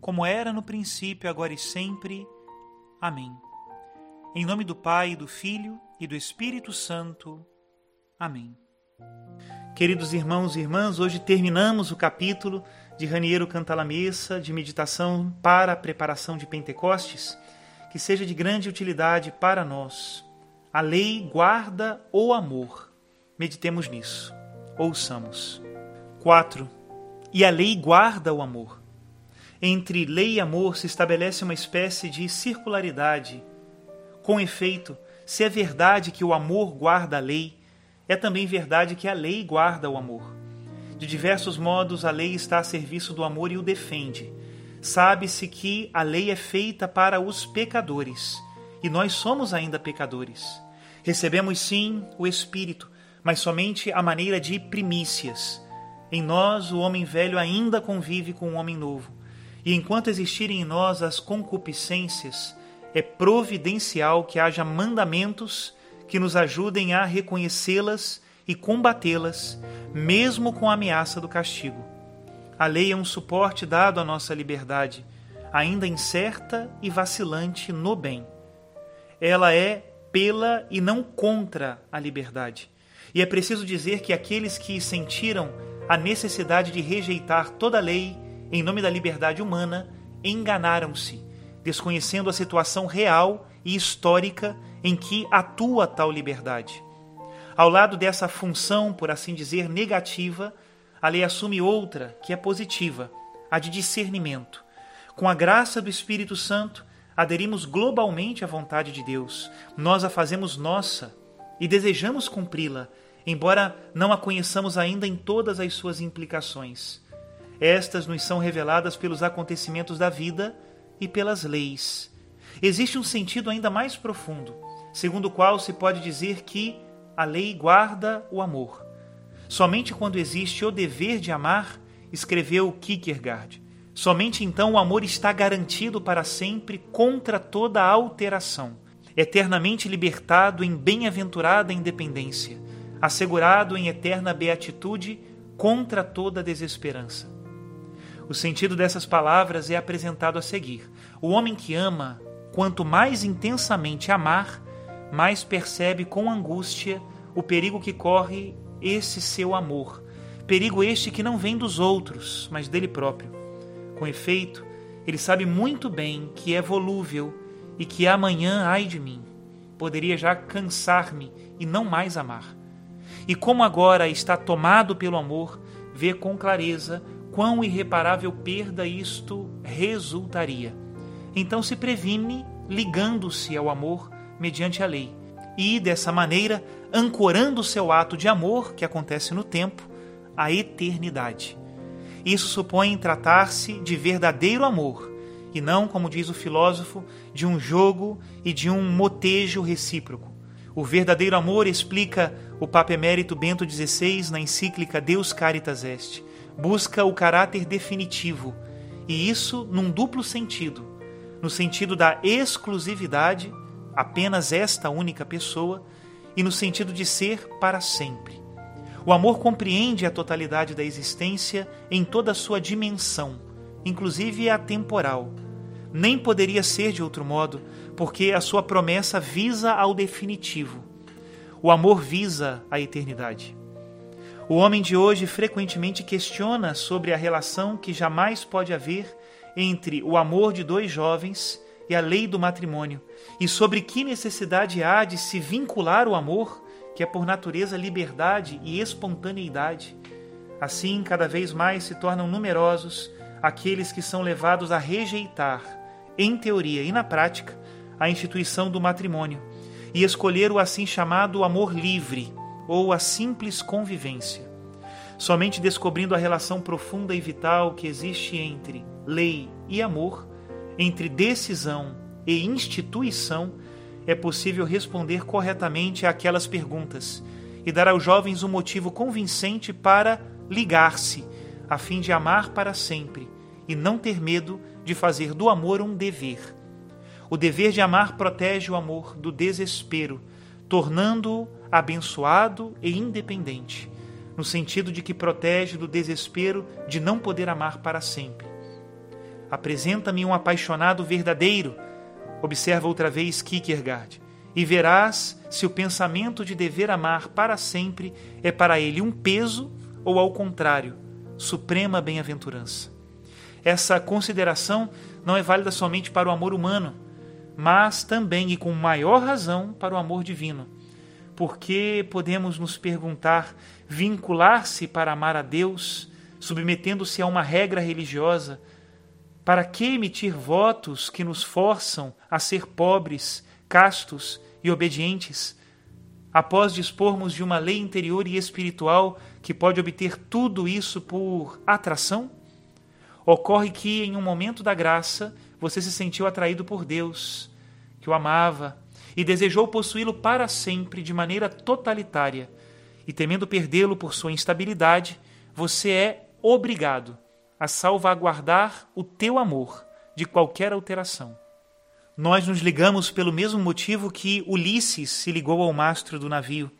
como era no princípio, agora e sempre. Amém. Em nome do Pai, do Filho e do Espírito Santo. Amém. Queridos irmãos e irmãs, hoje terminamos o capítulo de Raniero Cantalamessa de meditação para a preparação de Pentecostes, que seja de grande utilidade para nós. A lei guarda o amor. Meditemos nisso. Ouçamos. 4. E a lei guarda o amor. Entre lei e amor se estabelece uma espécie de circularidade. Com efeito, se é verdade que o amor guarda a lei, é também verdade que a lei guarda o amor. De diversos modos, a lei está a serviço do amor e o defende. Sabe-se que a lei é feita para os pecadores, e nós somos ainda pecadores. Recebemos sim o Espírito, mas somente a maneira de primícias. Em nós, o homem velho ainda convive com o homem novo. E enquanto existirem em nós as concupiscências, é providencial que haja mandamentos que nos ajudem a reconhecê-las e combatê-las, mesmo com a ameaça do castigo. A lei é um suporte dado à nossa liberdade, ainda incerta e vacilante no bem. Ela é pela e não contra a liberdade. E é preciso dizer que aqueles que sentiram a necessidade de rejeitar toda a lei em nome da liberdade humana, enganaram-se, desconhecendo a situação real e histórica em que atua tal liberdade. Ao lado dessa função, por assim dizer, negativa, a lei assume outra, que é positiva, a de discernimento. Com a graça do Espírito Santo, aderimos globalmente à vontade de Deus, nós a fazemos nossa e desejamos cumpri-la, embora não a conheçamos ainda em todas as suas implicações. Estas nos são reveladas pelos acontecimentos da vida e pelas leis. Existe um sentido ainda mais profundo, segundo o qual se pode dizer que a lei guarda o amor. Somente quando existe o dever de amar, escreveu Kierkegaard, somente então o amor está garantido para sempre contra toda alteração, eternamente libertado em bem-aventurada independência, assegurado em eterna beatitude contra toda desesperança. O sentido dessas palavras é apresentado a seguir. O homem que ama, quanto mais intensamente amar, mais percebe com angústia o perigo que corre esse seu amor. Perigo este que não vem dos outros, mas dele próprio. Com efeito, ele sabe muito bem que é volúvel e que amanhã, ai de mim, poderia já cansar-me e não mais amar. E como agora está tomado pelo amor, vê com clareza quão irreparável perda isto resultaria. Então se previne ligando-se ao amor mediante a lei e, dessa maneira, ancorando seu ato de amor, que acontece no tempo, à eternidade. Isso supõe tratar-se de verdadeiro amor e não, como diz o filósofo, de um jogo e de um motejo recíproco. O verdadeiro amor, explica o Papa Emérito Bento XVI na encíclica Deus Caritas Est, busca o caráter definitivo, e isso num duplo sentido: no sentido da exclusividade, apenas esta única pessoa, e no sentido de ser para sempre. O amor compreende a totalidade da existência em toda a sua dimensão, inclusive a temporal. Nem poderia ser de outro modo, porque a sua promessa visa ao definitivo. O amor visa a eternidade. O homem de hoje frequentemente questiona sobre a relação que jamais pode haver entre o amor de dois jovens e a lei do matrimônio, e sobre que necessidade há de se vincular o amor, que é por natureza liberdade e espontaneidade. Assim, cada vez mais se tornam numerosos aqueles que são levados a rejeitar, em teoria e na prática, a instituição do matrimônio e escolher o assim chamado amor livre ou a simples convivência. Somente descobrindo a relação profunda e vital que existe entre lei e amor, entre decisão e instituição, é possível responder corretamente àquelas perguntas e dar aos jovens um motivo convincente para ligar-se, a fim de amar para sempre e não ter medo de fazer do amor um dever. O dever de amar protege o amor do desespero, tornando-o abençoado e independente no sentido de que protege do desespero de não poder amar para sempre. Apresenta-me um apaixonado verdadeiro, observa outra vez Kierkegaard, e verás se o pensamento de dever amar para sempre é para ele um peso ou, ao contrário, suprema bem-aventurança. Essa consideração não é válida somente para o amor humano, mas também e com maior razão para o amor divino porque podemos nos perguntar: vincular-se para amar a Deus, submetendo-se a uma regra religiosa, para que emitir votos que nos forçam a ser pobres, castos e obedientes? Após dispormos de uma lei interior e espiritual que pode obter tudo isso por atração? Ocorre que, em um momento da graça, você se sentiu atraído por Deus, que o amava, e desejou possuí-lo para sempre de maneira totalitária, e temendo perdê-lo por sua instabilidade, você é obrigado a salvaguardar o teu amor de qualquer alteração. Nós nos ligamos pelo mesmo motivo que Ulisses se ligou ao mastro do navio.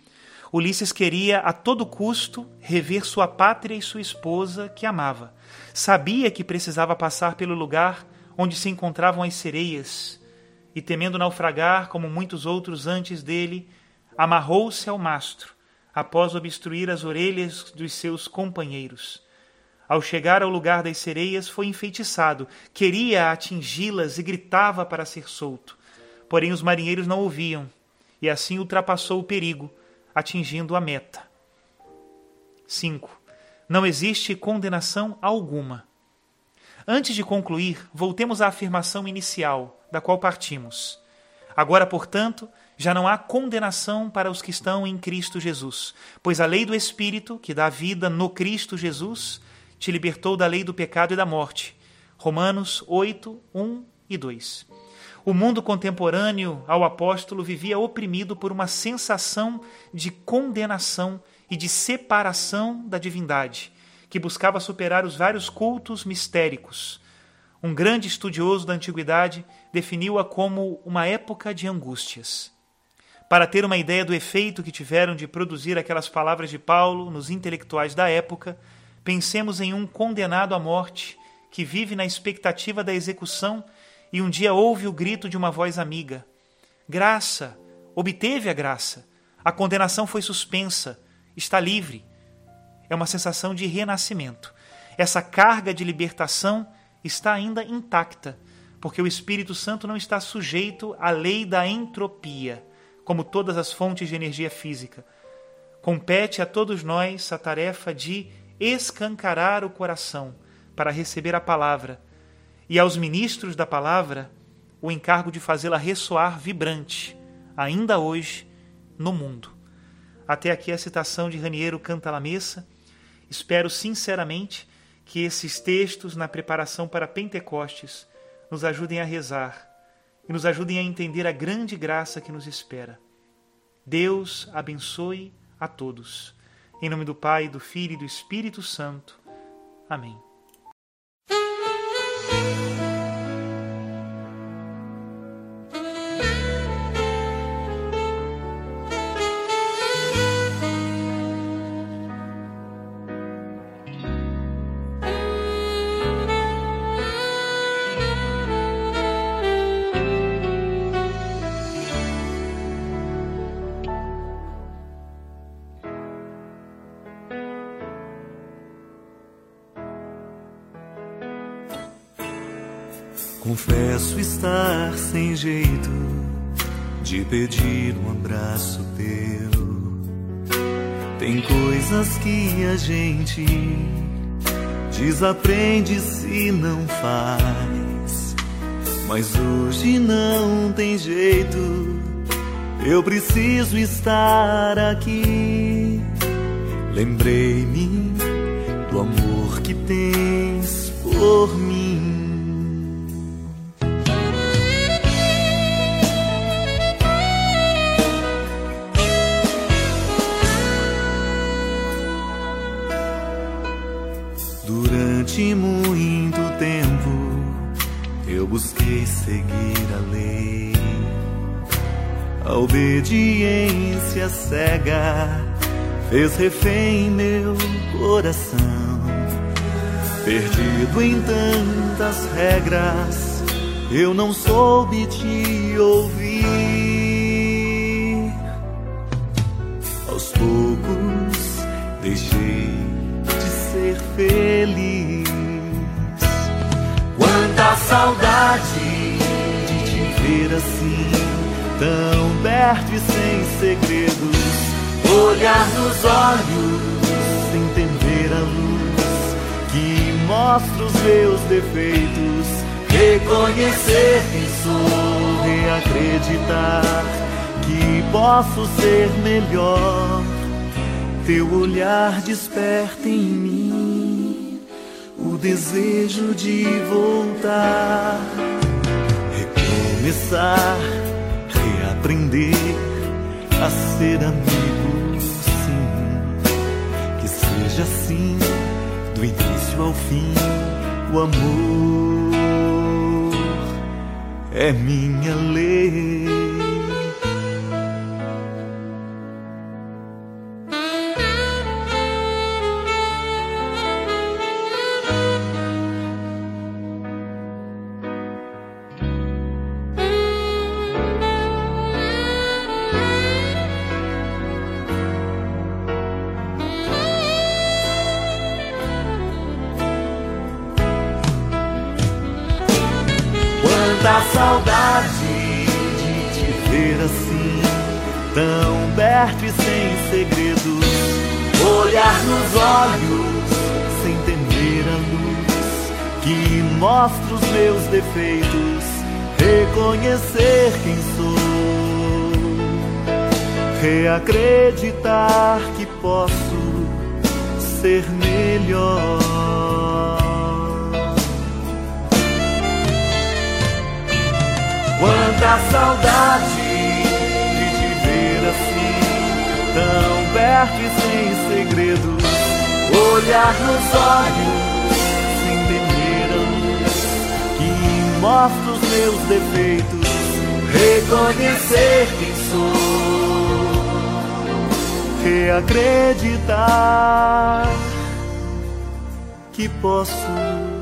Ulisses queria a todo custo rever sua pátria e sua esposa que amava. Sabia que precisava passar pelo lugar onde se encontravam as sereias e, temendo naufragar como muitos outros antes dele, amarrou-se ao mastro, após obstruir as orelhas dos seus companheiros. Ao chegar ao lugar das sereias, foi enfeitiçado, queria atingi-las e gritava para ser solto. Porém, os marinheiros não ouviam, e assim ultrapassou o perigo, atingindo a meta. 5. Não existe condenação alguma. Antes de concluir, voltemos à afirmação inicial da qual partimos. Agora, portanto, já não há condenação para os que estão em Cristo Jesus, pois a lei do Espírito, que dá vida no Cristo Jesus, te libertou da lei do pecado e da morte. Romanos 8, 1 e 2. O mundo contemporâneo ao apóstolo vivia oprimido por uma sensação de condenação e de separação da divindade, que buscava superar os vários cultos mistéricos, um grande estudioso da antiguidade definiu-a como uma época de angústias. Para ter uma ideia do efeito que tiveram de produzir aquelas palavras de Paulo nos intelectuais da época, pensemos em um condenado à morte que vive na expectativa da execução e um dia ouve o grito de uma voz amiga: Graça! Obteve a graça. A condenação foi suspensa. Está livre. É uma sensação de renascimento. Essa carga de libertação está ainda intacta, porque o Espírito Santo não está sujeito à lei da entropia, como todas as fontes de energia física. Compete a todos nós a tarefa de escancarar o coração para receber a palavra, e aos ministros da palavra o encargo de fazê-la ressoar vibrante, ainda hoje, no mundo. Até aqui a citação de Raniero Cantalamessa. Espero sinceramente que esses textos na preparação para Pentecostes nos ajudem a rezar e nos ajudem a entender a grande graça que nos espera. Deus abençoe a todos. Em nome do Pai, do Filho e do Espírito Santo. Amém. Confesso estar sem jeito de pedir um abraço teu. Tem coisas que a gente desaprende se não faz. Mas hoje não tem jeito, eu preciso estar aqui. Lembrei-me do amor que tens por mim. Durante muito tempo eu busquei seguir a lei, a obediência cega fez refém meu coração. Perdido em tantas regras, eu não soube te ouvir. Aos poucos deixei de ser feliz. Saudade de te ver assim, tão perto e sem segredos. Olhar nos olhos, entender a luz que mostra os meus defeitos, reconhecer quem sou, reacreditar que posso ser melhor. Teu olhar desperta em mim desejo de voltar, recomeçar, reaprender a ser amigo seja assim, do início ao fim, o amor é minha lei. Quanta saudade de te ver assim, tão perto e sem segredos. Olhar nos olhos, sem temer a luz que mostra os meus defeitos. Reconhecer quem sou, reacreditar que posso ser melhor. Saudade de te ver assim, tão perto e sem segredos. Olhar nos olhos, sem temer a que mostra os meus defeitos. Reconhecer quem sou, reacreditar que posso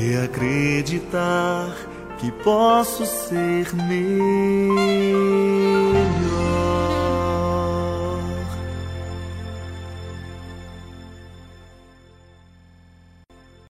reacreditar que posso ser meu.